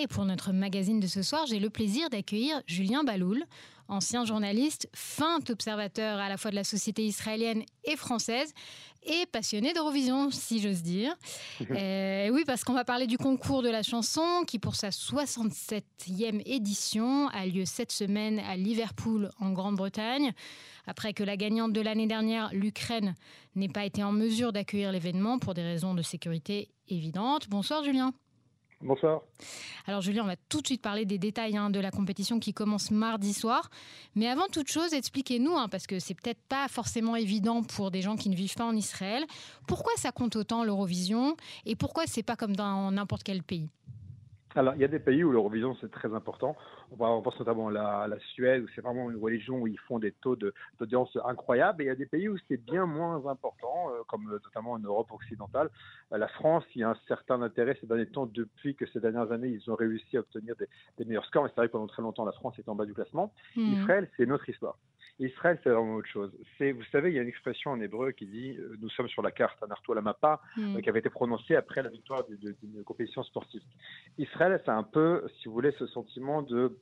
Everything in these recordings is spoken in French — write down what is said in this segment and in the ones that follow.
Et pour notre magazine de ce soir, j'ai le plaisir d'accueillir Julien Baloul, ancien journaliste, fin observateur à la fois de la société israélienne et française, et passionné d'Eurovision, si j'ose dire. Euh, oui, parce qu'on va parler du concours de la chanson qui, pour sa 67e édition, a lieu cette semaine à Liverpool, en Grande-Bretagne. Après que la gagnante de l'année dernière, l'Ukraine, n'ait pas été en mesure d'accueillir l'événement pour des raisons de sécurité évidentes. Bonsoir Julien. Bonsoir. Alors Julien, on va tout de suite parler des détails hein, de la compétition qui commence mardi soir. Mais avant toute chose, expliquez-nous, hein, parce que c'est peut-être pas forcément évident pour des gens qui ne vivent pas en Israël, pourquoi ça compte autant l'Eurovision? Et pourquoi c'est pas comme dans n'importe quel pays? Alors, il y a des pays où l'Eurovision, c'est très important. On pense notamment à la, Suède, où c'est vraiment une religion où ils font des taux d'audience incroyables. Et il y a des pays où c'est bien moins important, euh, comme euh, notamment en Europe occidentale. Euh, la France, il y a un certain intérêt ces derniers temps, depuis que ces dernières années, ils ont réussi à obtenir des, meilleurs scores. Mais c'est vrai que pendant très longtemps, la France était en bas du classement. Mmh. Israël, c'est notre histoire. Israël, c'est vraiment autre chose. C'est, vous savez, il y a une expression en hébreu qui dit euh, Nous sommes sur la carte, un la mappa, euh, qui avait été prononcée après la victoire d'une compétition sportive. Israël, c'est un peu, si vous voulez, ce sentiment de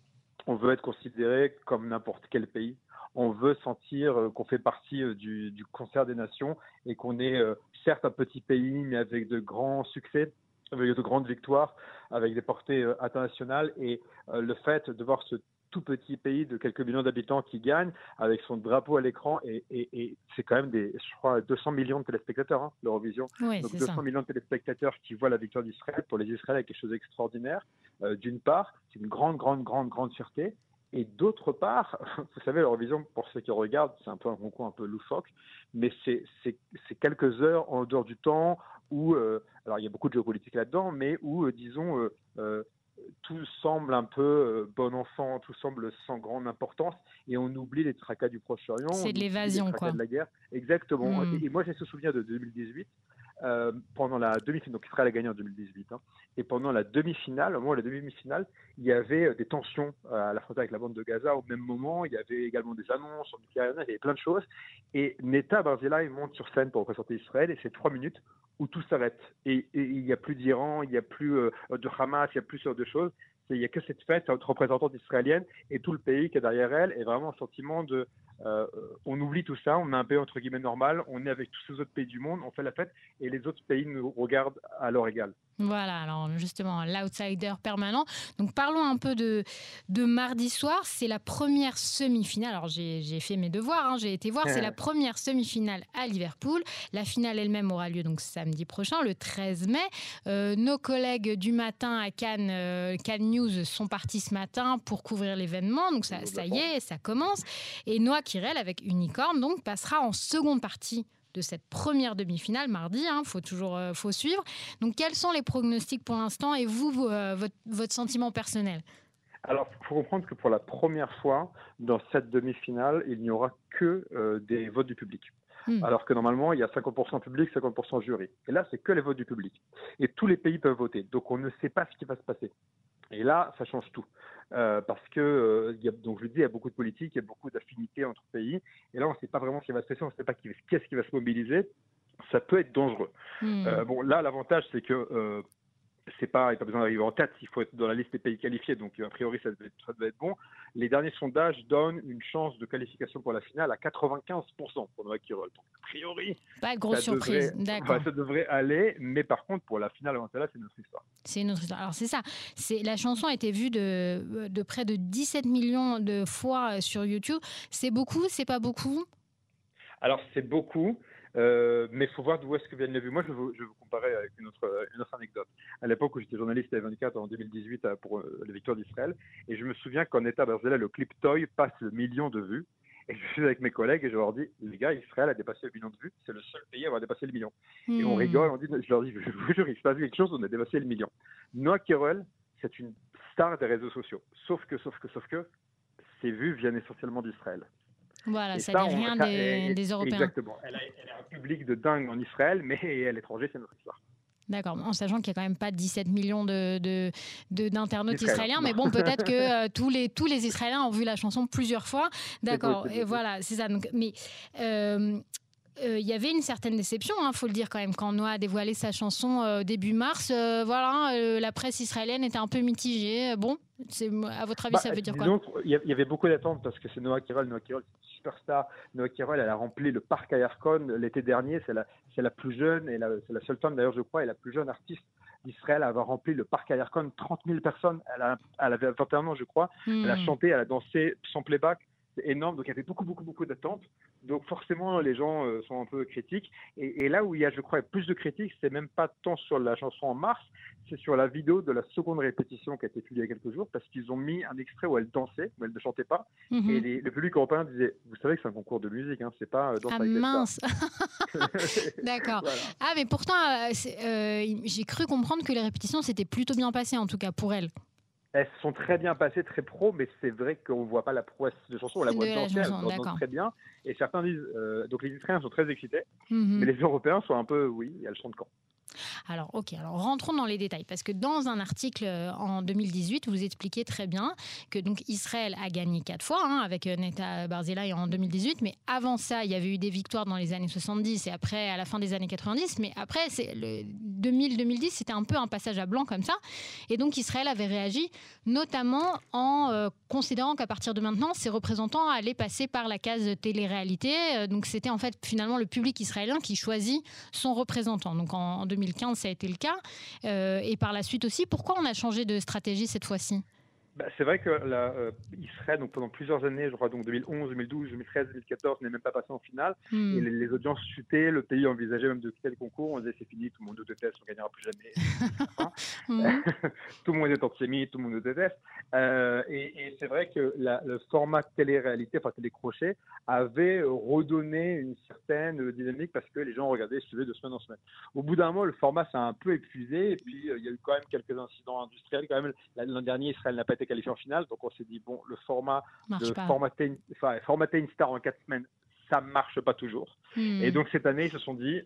on veut être considéré comme n'importe quel pays. On veut sentir euh, qu'on fait partie du, du, concert des nations et qu'on est certes un petit pays, mais avec de grands succès avec de grandes victoires, avec des portées internationales et le fait de voir ce tout petit pays de quelques millions d'habitants qui gagne avec son drapeau à l'écran et, c'est quand même des, je crois, 200 millions de téléspectateurs, hein, l'Eurovision. Donc 200 millions de téléspectateurs qui voient la victoire d'Israël. Pour les Israéliens, quelque chose d'extraordinaire. Euh, d'une part, c'est une grande, grande, grande, grande fierté. Et d'autre part, vous savez, l'Eurovision, pour ceux qui regardent, c'est un peu un concours un peu loufoque, mais c'est quelques heures en dehors du temps où, euh, alors il y a beaucoup de géopolitique là-dedans, mais où, euh, disons, tout semble un peu euh, bon enfant, tout semble sans grande importance, et on oublie les tracas du Proche-Orient. C'est de l'évasion, quoi. De la guerre, exactement. Hmm. Et, moi, j'ai ce souvenir de 2018. Euh, pendant la demi-finale, donc Israël a gagné en 2018, hein, et pendant la demi-finale, au moment de la demi-finale, il y avait euh, des tensions à la frontière avec la bande de Gaza. Au même moment, il y avait également des annonces sur il y avait plein de choses. Et Neta Barzilai monte sur scène pour représenter Israël, et c'est trois minutes où tout s'arrête. Et, il n'y a plus d'Iran, il n'y a plus euh, de Hamas, il n'y a plus de choses. Il n'y a que cette fête, cette représentante israélienne et tout le pays qui est derrière elle, et vraiment un sentiment de euh, on oublie tout ça, on a un pays entre guillemets normal, on est avec tous les autres pays du monde, on fait la fête et les autres pays nous regardent à leur égal. Voilà, alors justement, l'outsider permanent. Donc parlons un peu de, de mardi soir. C'est la première semi-finale. Alors j'ai fait mes devoirs, hein, j'ai été voir. C'est la première semi-finale à Liverpool. La finale elle-même aura lieu donc samedi prochain, le 13 mai. Euh, nos collègues du matin à Cannes, euh, Cannes News sont partis ce matin pour couvrir l'événement. Donc ça, ça y est, ça commence. Et Noah Kirel avec Unicorn donc passera en seconde partie de cette première demi-finale mardi. Il hein, faut toujours euh, faut suivre. Donc, quels sont les pronostics pour l'instant et vous, euh, votre, sentiment personnel? Alors, il faut comprendre que pour la première fois, dans cette demi-finale, il n'y aura que euh, des votes du public. Hmm. Alors que normalement, il y a 50% public, 50% jury. Et là, c'est que les votes du public. Et tous les pays peuvent voter. Donc, on ne sait pas ce qui va se passer. Et là, ça change tout. Euh, parce que, euh, y a, donc je le dis, il y a beaucoup de politique, il y a beaucoup d'affinités entre pays. Et là, on ne sait pas vraiment ce qui va se passer, on ne sait pas qui, est-ce qui va se mobiliser. Ça peut être dangereux. Hmm. Euh, bon, là, l'avantage, c'est que euh, c'est pas, il n'y a pas besoin d'arriver en tête, il faut être dans la liste des pays qualifiés, donc a priori ça devait, être, être bon. Les derniers sondages donnent une chance de qualification pour la finale à 95% pour Noah Kirol. Donc a priori, pas de grosse surprise, d'accord. ça devrait aller, mais par contre pour la finale avant celle-là, c'est notre histoire. C'est notre histoire. Alors c'est ça, c'est la chanson a été vue de, de près de 17 millions de fois sur YouTube. C'est beaucoup, c'est pas beaucoup? Alors c'est beaucoup. Euh, mais il faut voir d'où est-ce que viennent les vues. Moi, je vais, vous, vous comparer avec une autre, une autre anecdote. À l'époque où j'étais journaliste à 24 en 2018 euh, pour euh, les victoires d'Israël, et je me souviens qu'en État Barzela, le clip Toy passe le million de vues. Et je suis avec mes collègues et je leur dis, les gars, Israël a dépassé le million de vues. C'est le seul pays à avoir dépassé le million. Et on hmm. rigole, on dit, je leur dis, je vous jure, il se passe quelque chose, on a dépassé le million. Noah Kirel, c'est une star des réseaux sociaux. Sauf que, sauf que, sauf que, ses vues viennent essentiellement d'Israël. Voilà, ça n'est rien des, Européens. Exactement. Elle a, un public de dingue en Israël, mais à l'étranger, c'est notre histoire. D'accord, en sachant qu'il n'y a quand même pas 17 millions de, d'internautes israéliens, mais bon, peut-être que euh, tous, les, tous les Israéliens ont vu la chanson plusieurs fois. D'accord, et voilà, c'est ça. Donc, mais euh, il y avait une certaine déception, il hein, faut le dire quand même, quand Noah a dévoilé sa chanson début mars. voilà, la presse israélienne était un peu mitigée. Bon, à votre avis, bah, ça veut dire quoi Il y avait beaucoup d'attentes parce que c'est Noah Kirol. Noah Kirol, superstar. Noah Kirol, elle a rempli le parc à l'été dernier. C'est la, la, plus jeune et c'est la seule femme d'ailleurs, je crois, et la plus jeune artiste d'Israël à avoir rempli le parc à 30 000 personnes. Elle, a, elle, avait 21 ans, je crois. Elle a hmm. chanté, elle a dansé sans playback. C'est énorme. Donc il y avait beaucoup, beaucoup, beaucoup d'attentes. Donc forcément, les gens euh, sont un peu critiques. Et, là où il y a, je crois, plus de critiques, c'est même pas tant sur la chanson en mars, c'est sur la vidéo de la seconde répétition qui a été publiée il y a quelques jours, parce qu'ils ont mis un extrait où elle dansait, où elle ne chantait pas. Mhm. Et le public européen disait, vous savez que c'est un concours de musique, hein, c'est pas euh, dans ah, mince D'accord. Ah, mais pourtant, euh, j'ai cru comprendre que les répétitions s'étaient plutôt bien passées, en tout cas pour elle elles sont très bien passées, très pro, mais c'est vrai qu'on ne voit pas la prouesse de chanson, on la voit danse très bien. Et certains disent, euh, donc les Israéliens sont très excités, mhm. mais les Européens sont un peu, oui, elles chantent quand alors, ok, alors rentrons dans les détails, parce que dans un article euh, en 2018, vous expliquez très bien que donc Israël a gagné quatre fois hein, avec euh, Neta Barzilai en 2018, mais avant ça, il y avait eu des victoires dans les années 70 et après, à la fin des années 90, mais après, c'est le 2000-2010, c'était un peu un passage à blanc comme ça, et donc Israël avait réagi, notamment en euh, considérant qu'à partir de maintenant, ses représentants allaient passer par la case télé-réalité, donc c'était en fait finalement le public israélien qui choisit son représentant. Donc en, en 2015, ça a été le cas. Euh, et par la suite aussi, pourquoi on a changé de stratégie cette fois-ci? Bah, c'est vrai que euh, Israël, donc pendant plusieurs années, je crois donc 2011, 2012, 2013, 2014, n'est même pas passé en finale. Hmm. Et les, audiences chutaient, le pays envisageait même de quitter le concours. On disait c'est fini, tout le monde nous déteste, on gagnera plus jamais. Hmm. tout le monde est antisémite, tout le monde nous déteste. Euh, et, c'est vrai que le format télé-réalité, enfin télé-crochet, avait redonné une certaine dynamique parce que les gens regardaient, suivaient de semaine en semaine. Au bout d'un moment, le format s'est un peu épuisé. Et puis, euh, il y a eu quand même quelques incidents industriels. Quand même, l'an dernier, Israël n'a pas été qualifié en finale. Donc on s'est dit, bon, le format de formater une, enfin, formater une star en quatre semaines, ça marche pas toujours. Hmm. Et donc cette année, ils se sont dit,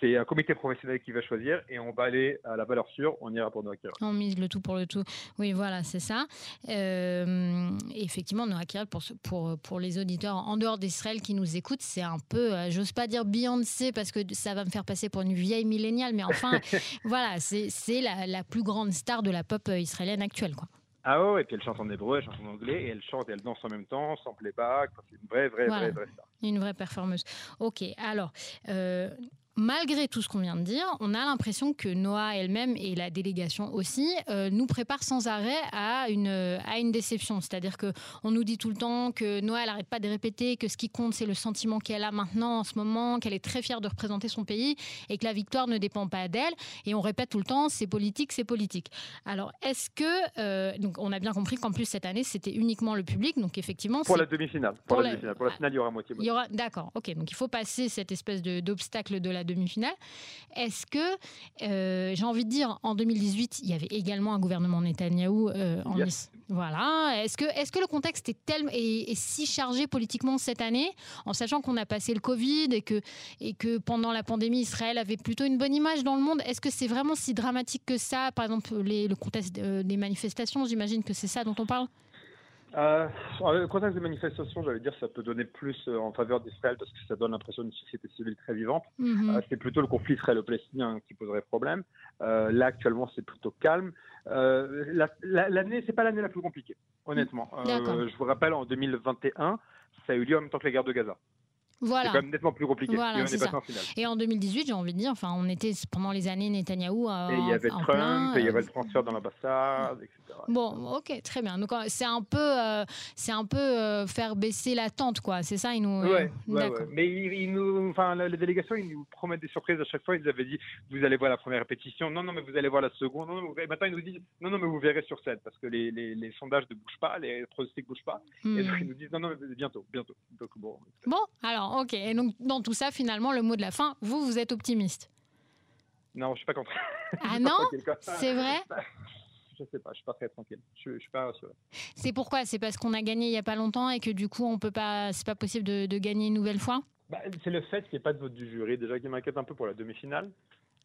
c'est un comité professionnel qui va choisir et on va aller à la valeur sûre, on ira pour Kirel. On mise le tout pour le tout. Oui, voilà, c'est ça. Euh, effectivement, Kirel, pour, pour, pour les auditeurs en dehors d'Israël qui nous écoutent, c'est un peu, euh, j'ose pas dire Beyoncé parce que ça va me faire passer pour une vieille milléniale, mais enfin, voilà, c'est la, la, plus grande star de la pop euh, israélienne actuelle. Quoi. Ah ouais, et puis elle chante en hébreu, elle chante en anglais, et elle chante et elle danse en même temps, sans playback. C'est une vraie, vraie, vraie, vraie star. Une vraie performeuse. Ok, alors, euh, malgré tout ce qu'on vient de dire, on a l'impression que Noah elle-même et la délégation aussi euh, nous préparent sans arrêt à une, à une déception. C'est-à-dire qu'on nous dit tout le temps que Noah n'arrête pas de répéter que ce qui compte, c'est le sentiment qu'elle a maintenant en ce moment, qu'elle est très fière de représenter son pays et que la victoire ne dépend pas d'elle. Et on répète tout le temps, c'est politique, c'est politique. Alors, est-ce que. Euh, donc, on a bien compris qu'en plus, cette année, c'était uniquement le public. Donc, effectivement. Pour la demi-finale. Pour, la, demi-finale. Pour la finale, il y aura moitié. Il y aura, d'accord, ok. Donc, il faut passer cette espèce d'obstacle de la demi-finale. Est-ce que, euh, j'ai envie de dire, en 2018, il y avait également un gouvernement Netanyahou euh, en Voilà. Est-ce que, est que le contexte est, tellement, est, si chargé politiquement cette année, en sachant qu'on a passé le Covid et que, et que pendant la pandémie, Israël avait plutôt une bonne image dans le monde Est-ce que c'est vraiment si dramatique que ça? Par exemple, les, le contexte des manifestations, j'imagine que c'est ça dont on parle? Euh, le contexte des manifestations, j'allais dire, ça peut donner plus euh, en faveur d'Israël parce que ça donne l'impression d'une société civile très vivante. Mhm. Euh, c'est plutôt le conflit israélo-palestinien qui poserait problème. Euh, là, actuellement, c'est plutôt calme. l'année, c'est pas l'année la plus compliquée, honnêtement. je vous rappelle, en 2021, ça a eu lieu en même temps que la guerre de Gaza. Voilà. C'est quand même nettement plus compliqué. et, en 2018, j'ai envie de dire, enfin, on était pendant les années Netanyahou. et il y avait Trump, et il y avait le transfert dans l'ambassade, etc. Bon, ok, très bien. Donc c'est un peu, euh, c'est un peu euh, faire baisser l'attente, quoi. C'est ça, ils nous. Ouais, ouais, Mais ils, nous, enfin, la, délégation, ils nous promettent des surprises à chaque fois. Ils avaient dit, vous allez voir la première répétition. Non, non, mais vous allez voir la seconde. Non, non, maintenant, ils nous disent, non, non, mais vous verrez sur scène parce que les, les, les sondages ne bougent pas, les pronostics ne bougent pas. Et hmm. donc ils nous disent, non, non, mais bientôt, bientôt. Donc bon. Bon, alors, ok. Et donc dans tout ça, finalement, le mot de la fin, vous, vous êtes optimiste. Non, je suis pas contre. Ah non C'est vrai je sais pas, je suis pas très tranquille. Je, je suis pas rassuré. C'est pourquoi? C'est parce qu'on a gagné il y a pas longtemps et que du coup on peut pas, c'est pas possible de, gagner une nouvelle fois? Bah, c'est le fait qu'il n'y ait pas de vote du jury déjà qui m'inquiète un peu pour la demi-finale.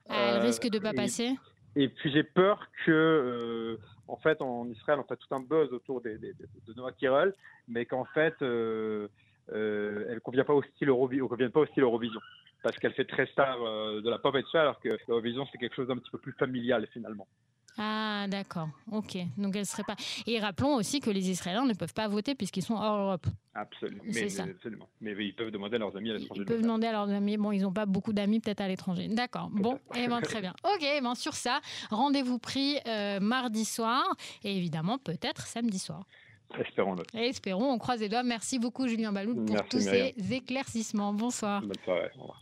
Ah, elle risque de pas passer. Et puis j'ai peur que, euh, en fait, en Israël, on fait tout un buzz autour des, de Noah Kirel, mais qu'en fait, euh, euh, elle convient pas au style Eurovision, convient pas au style Eurovision parce qu'elle fait très star euh, de la pop et de ça, alors que l'Eurovision c'est quelque chose d'un petit peu plus familial finalement. Ah, d'accord. Ok. Donc elle serait pas. Et rappelons aussi que les Israéliens ne peuvent pas voter puisqu'ils sont hors Europe. Absolument. Mais, ça. absolument. Mais ils peuvent demander à leurs amis à l'étranger. Ils peuvent demander à leurs amis. Bon, ils n'ont pas beaucoup d'amis peut-être à l'étranger. D'accord. Bon, et eh ben, très bien. Ok. Eh ben, sur ça, rendez-vous pris euh, mardi soir et évidemment peut-être samedi soir. Espérons-le. Espérons, on croise les doigts. Merci beaucoup Julien Baloud pour tous ces éclaircissements. Bonsoir. Bonne soirée. Au revoir.